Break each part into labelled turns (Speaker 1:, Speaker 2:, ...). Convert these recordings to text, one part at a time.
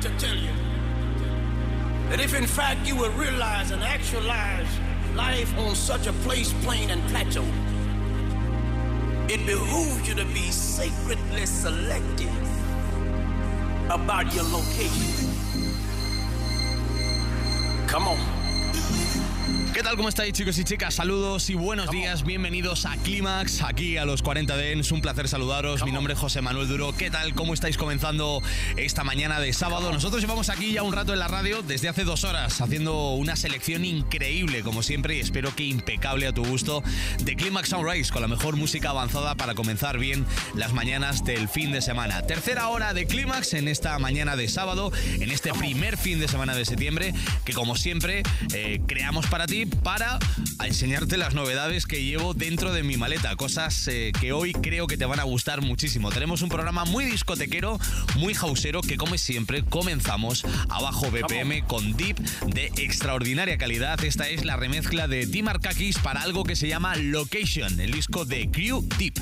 Speaker 1: to tell you that if in fact you will realize and actualize life on such a place, plane, and plateau, it behooves you to be sacredly selective about your location.
Speaker 2: ¿Qué tal? ¿Cómo estáis chicos y chicas? Saludos y buenos días, bienvenidos a Clímax, aquí a los 40 de Es un placer saludaros, mi nombre es José Manuel Duro. ¿Qué tal? ¿Cómo estáis comenzando esta mañana de sábado? Nosotros llevamos aquí ya un rato en la radio desde hace dos horas, haciendo una selección increíble, como siempre, y espero que impecable a tu gusto, de Clímax Sunrise, con la mejor música avanzada para comenzar bien las mañanas del fin de semana. Tercera hora de Clímax en esta mañana de sábado, en este primer fin de semana de septiembre, que como siempre eh, creamos para ti, para enseñarte las novedades que llevo dentro de mi maleta, cosas eh, que hoy creo que te van a gustar muchísimo. Tenemos un programa muy discotequero, muy hausero, que como siempre comenzamos a bajo BPM con Deep de extraordinaria calidad. Esta es la remezcla de Tim Arkakis para algo que se llama Location, el disco de Crew Deep.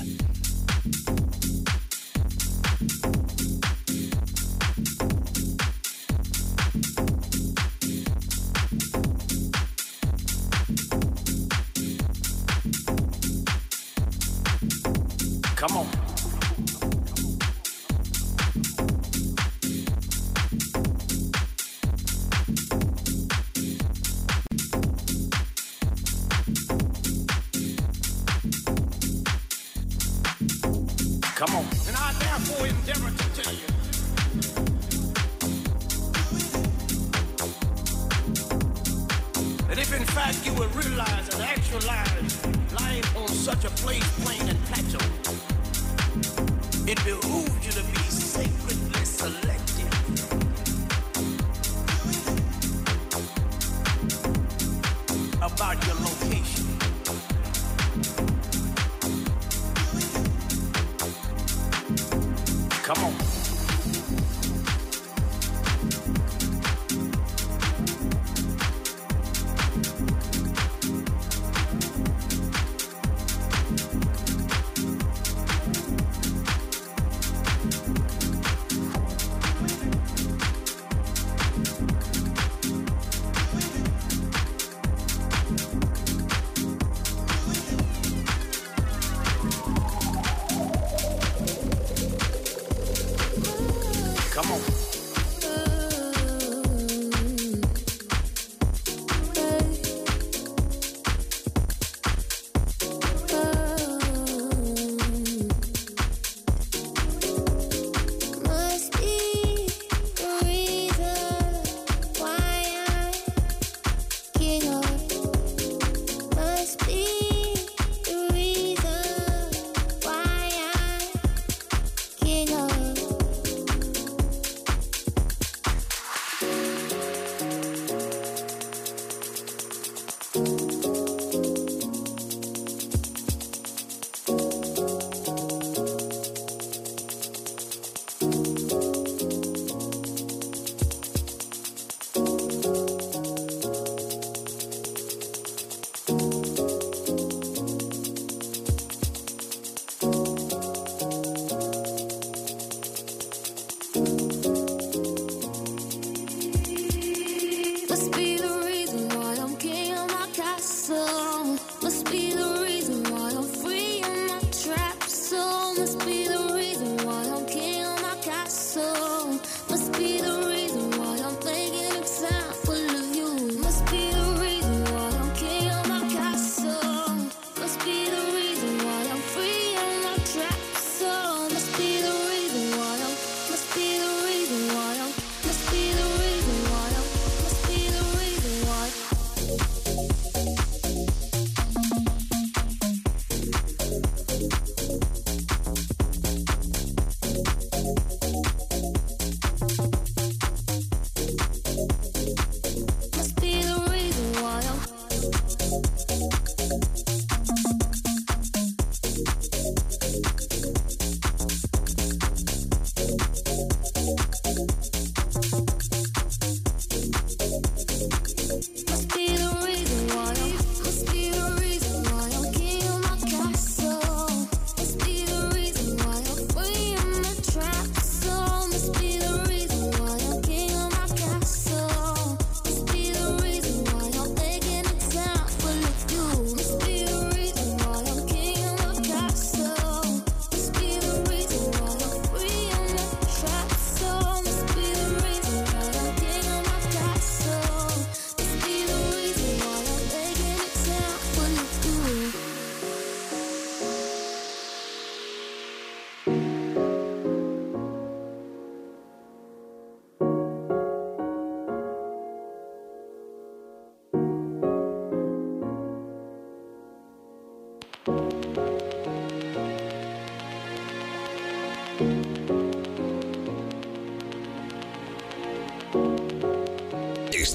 Speaker 3: Come on.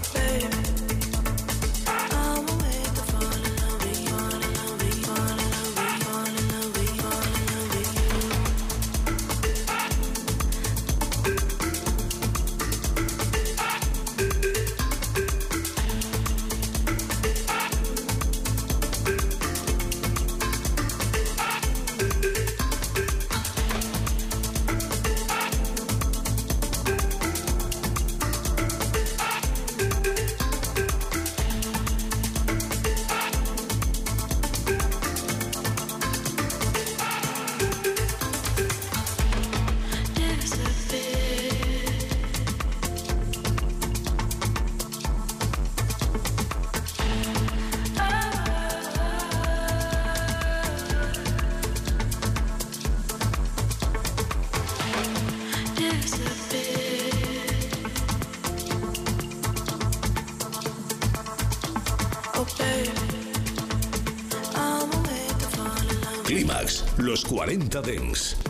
Speaker 4: Los
Speaker 5: 40 Dens.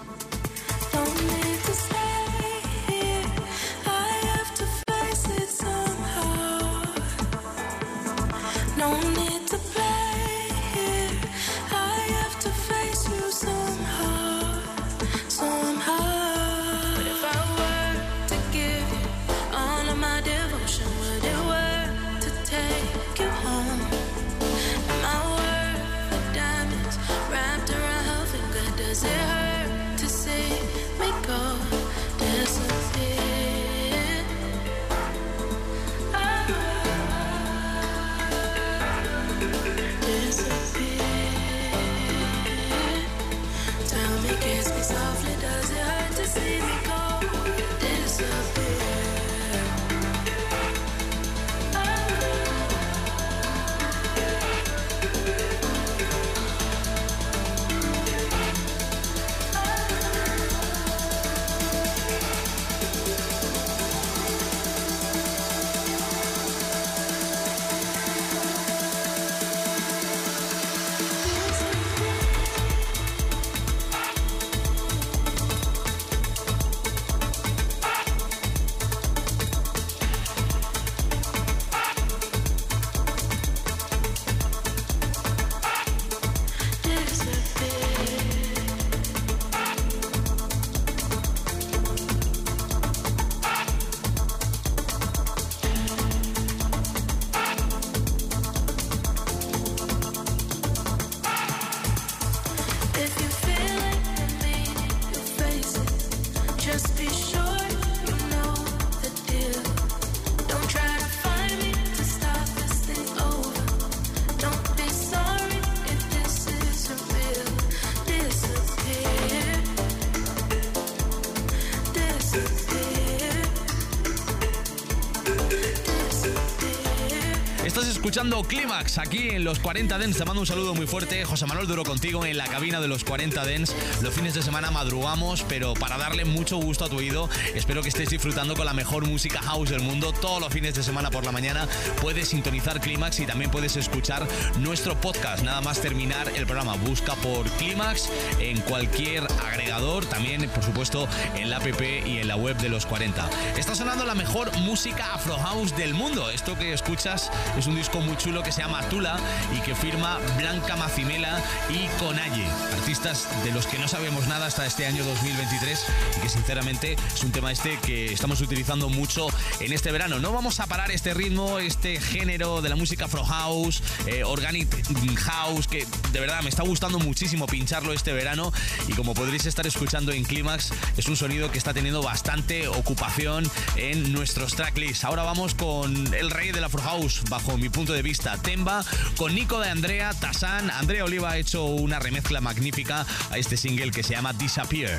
Speaker 2: Escuchando Clímax aquí en los 40 Dens. Te mando un saludo muy fuerte. José Manuel Duro contigo en la cabina de los 40 Dens. Los fines de semana madrugamos, pero para darle mucho gusto a tu oído, espero que estés disfrutando con la mejor música house del mundo. Todos los fines de semana por la mañana puedes sintonizar Clímax y también puedes escuchar nuestro podcast. Nada más terminar el programa. Busca por Clímax en cualquier agregador, también por supuesto en la app y en la web de los 40. Está sonando la mejor música afro house del mundo. Esto que escuchas es un disco muy chulo que se llama Tula y que firma Blanca Macimela y Conalle, artistas de los que no sabemos nada hasta este año 2023 y que sinceramente es un tema este que estamos utilizando mucho en este verano. No vamos a parar este ritmo, este género de la música Afro House, eh, Organic House, que de verdad me está gustando muchísimo pincharlo este verano y como podréis estar escuchando en Clímax, es un sonido que está teniendo bastante ocupación en nuestros tracklists. Ahora vamos con el rey del Afro House, bajo mi punto de vista, Temba, con Nico de Andrea, Tasan. Andrea Oliva ha hecho una remezcla magnífica a este single que se llama Disappear.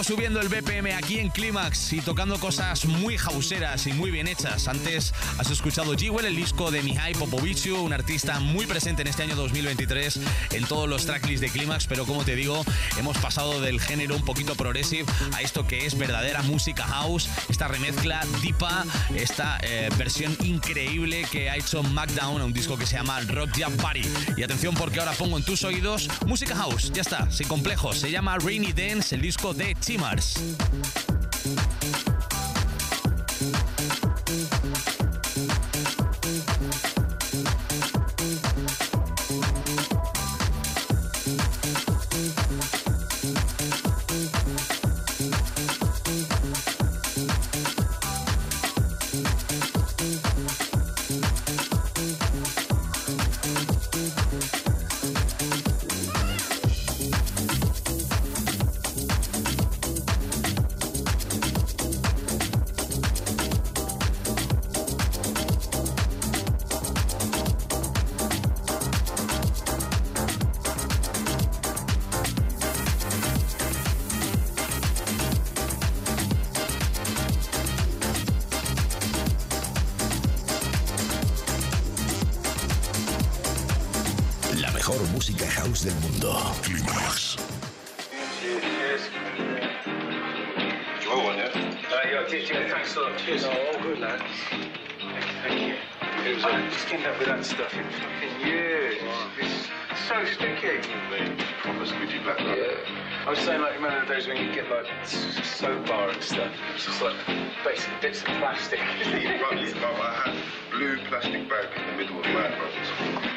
Speaker 2: Poco subiendo el BPM aquí en Clímax y tocando cosas muy houseeras y muy bien hechas. Antes has escuchado Jewel, el disco de Mihai Popoviciu, un artista muy presente en este año 2023 en todos los tracklists de Clímax, pero como te digo, hemos pasado del género un poquito progressive a esto que es verdadera música house, esta remezcla Deepa, esta eh, versión increíble que ha hecho Mac-Down a un disco que se llama Rock Jam Party. Y atención porque ahora pongo en tus oídos música house, ya está, sin complejos, se llama Rainy Dance, el disco de Simars.
Speaker 6: Cheers, Jim. Thanks a lot. Cheers. No, all good, lad. Thank you. It was, I just came up with that stuff in fucking years. Wow. It's, it's so sticky.
Speaker 7: They proper squidgy black rubber. Yeah.
Speaker 6: I was saying, like, remember the days when you get, like, soap bar and stuff? It's just, like, basic bits of plastic. Rubbish,
Speaker 7: but I had blue plastic bag in the middle of my brothers.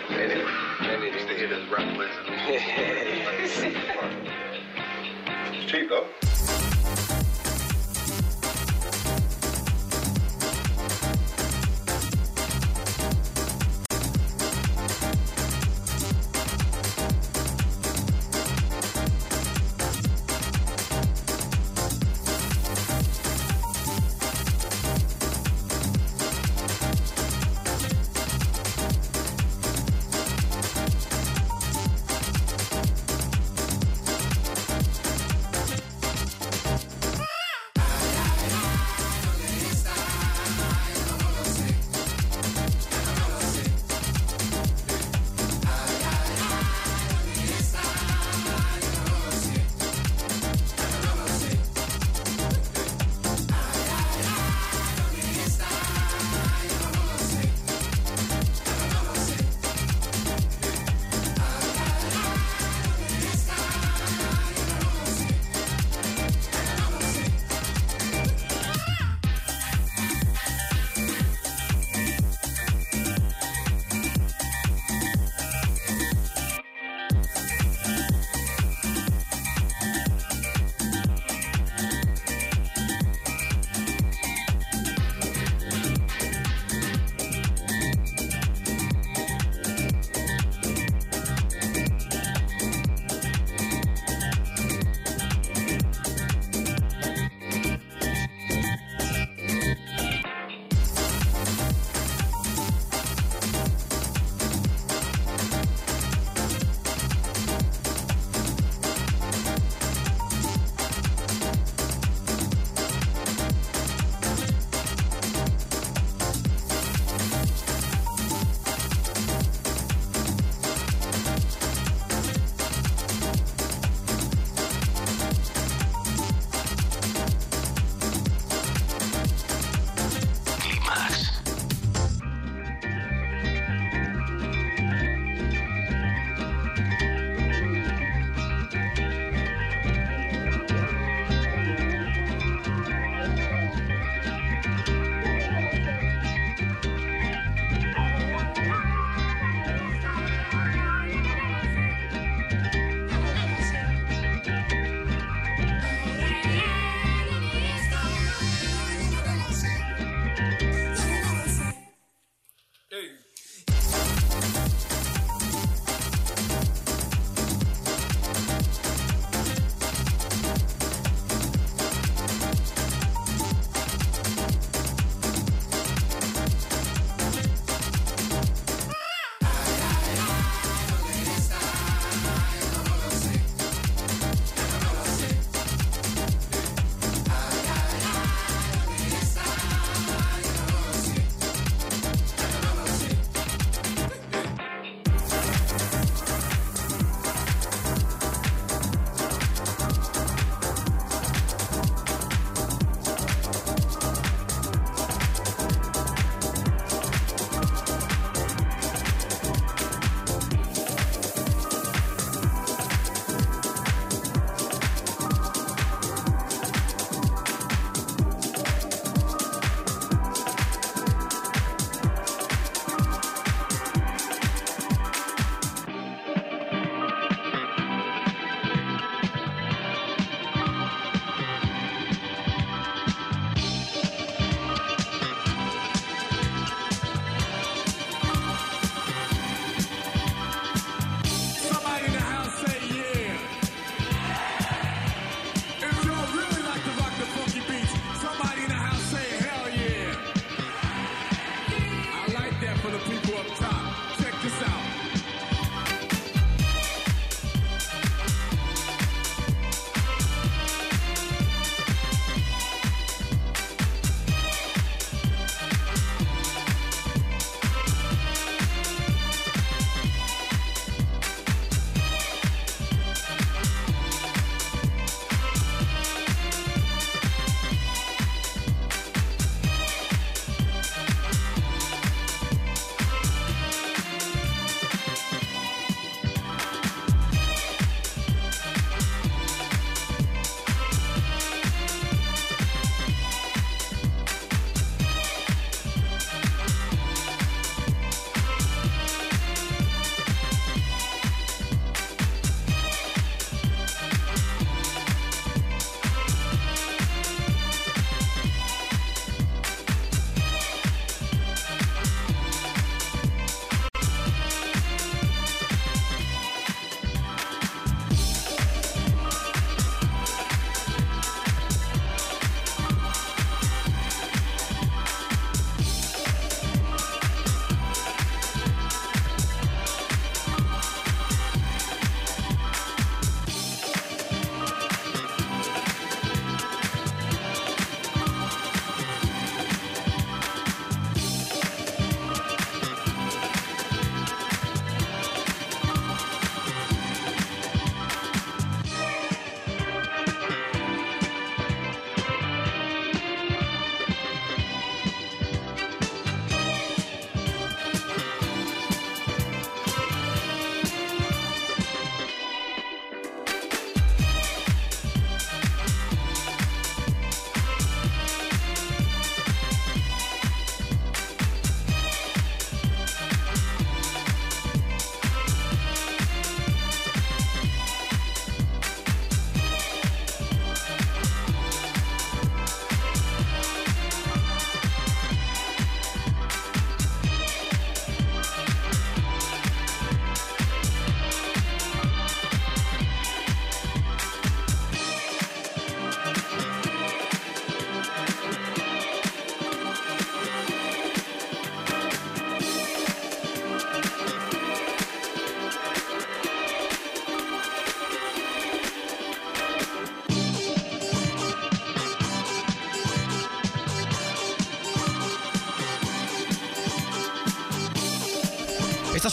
Speaker 7: And it, and it used to hit as rattlers and all. it's Cheap, though.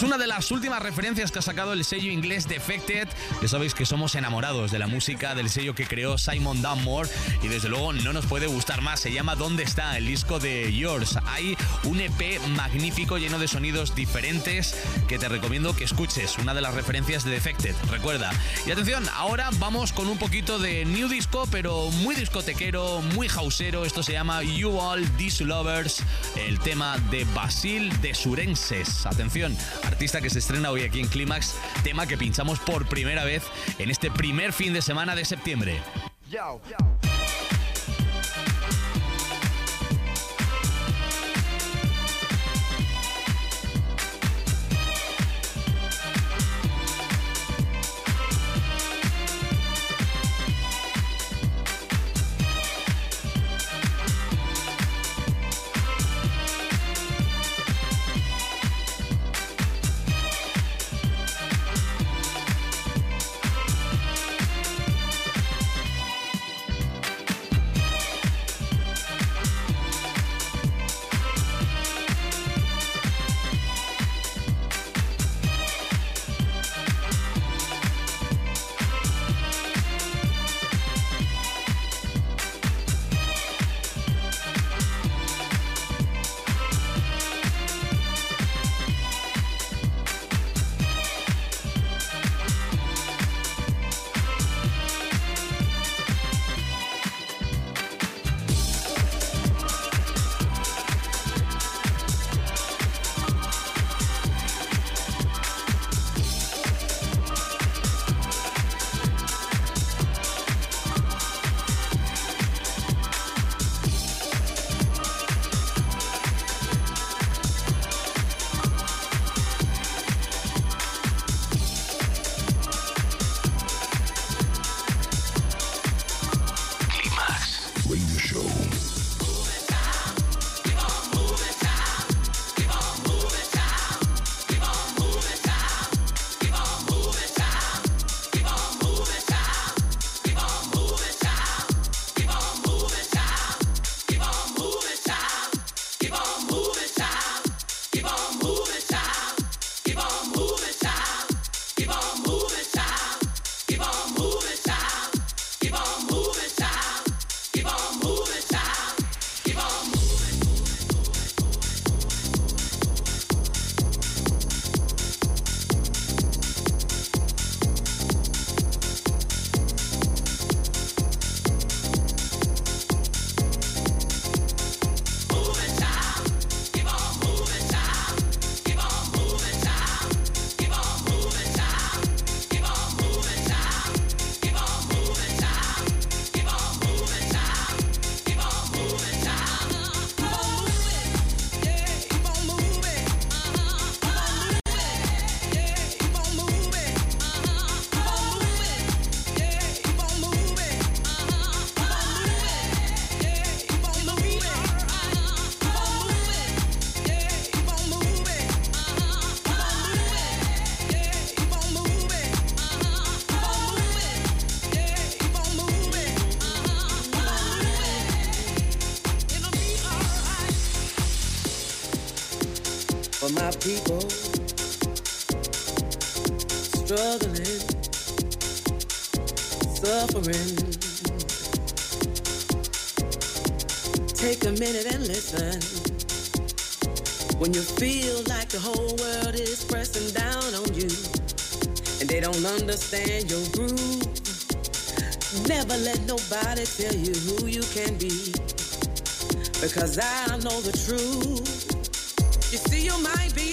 Speaker 2: Es una de las últimas referencias que ha sacado el sello inglés Defected. Ya sabéis que somos enamorados de la música del sello que creó Simon Dunmore y desde luego no nos puede gustar más. Se llama ¿Dónde está? El disco de Yours. Hay un EP magnífico lleno de sonidos diferentes que te recomiendo que escuches. Una de las referencias de Defected, recuerda. Y atención, ahora vamos con un poquito de new disco, pero muy discotequero, muy hausero. Esto se llama You All These Lovers, el tema de Basil de Surenses. Atención, artista que se estrena hoy aquí en Clímax, tema que pinchamos por primera vez en este primer fin de semana de septiembre.
Speaker 8: Take a minute and listen. When you feel like the whole world is pressing down on you and they don't understand your groove, never let nobody tell you who you can be. Because I know the truth. You see, you might be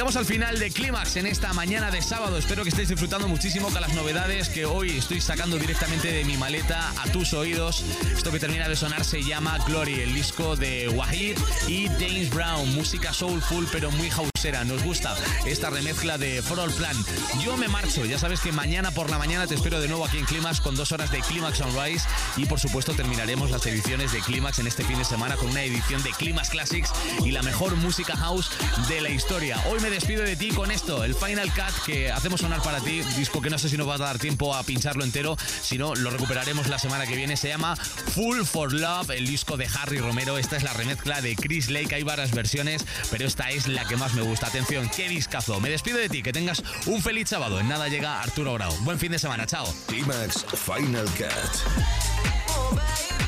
Speaker 2: al final de Clímax en esta mañana de sábado. Espero que estéis disfrutando muchísimo con las novedades que hoy estoy sacando directamente de mi maleta a tus oídos. Esto que termina de sonar se llama Glory, el disco de Wahid y James Brown. Música soulful pero muy houseera. Nos gusta esta remezcla de For All Plan. Yo me marcho. Ya sabes que mañana por la mañana te espero de nuevo aquí en Clímax con dos horas de Clímax Sunrise y por supuesto terminaremos las ediciones de Clímax en este fin de semana con una edición de Clímax Classics y la mejor música house de la historia. Hoy me despido de ti con esto, el Final Cut que hacemos sonar para ti, disco que no sé si nos va a dar tiempo a pincharlo entero, si no lo recuperaremos la semana que viene. Se llama Full for Love, el disco de Harry Romero. Esta es la remezcla de Chris Lake, hay varias versiones, pero esta es la que más me gusta. Atención, qué discazo. Me despido de ti, que tengas un feliz sábado. En nada llega Arturo Grau. Buen fin de semana, chao.
Speaker 5: Climax Final Cut.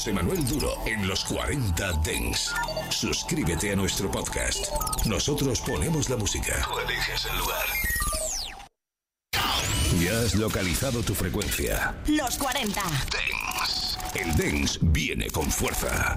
Speaker 5: José Manuel Duro en los 40 Dents. Suscríbete a nuestro podcast. Nosotros ponemos la música. Tú eliges el lugar. Ya has localizado tu frecuencia.
Speaker 9: Los 40.
Speaker 5: Dance. El dance viene con fuerza.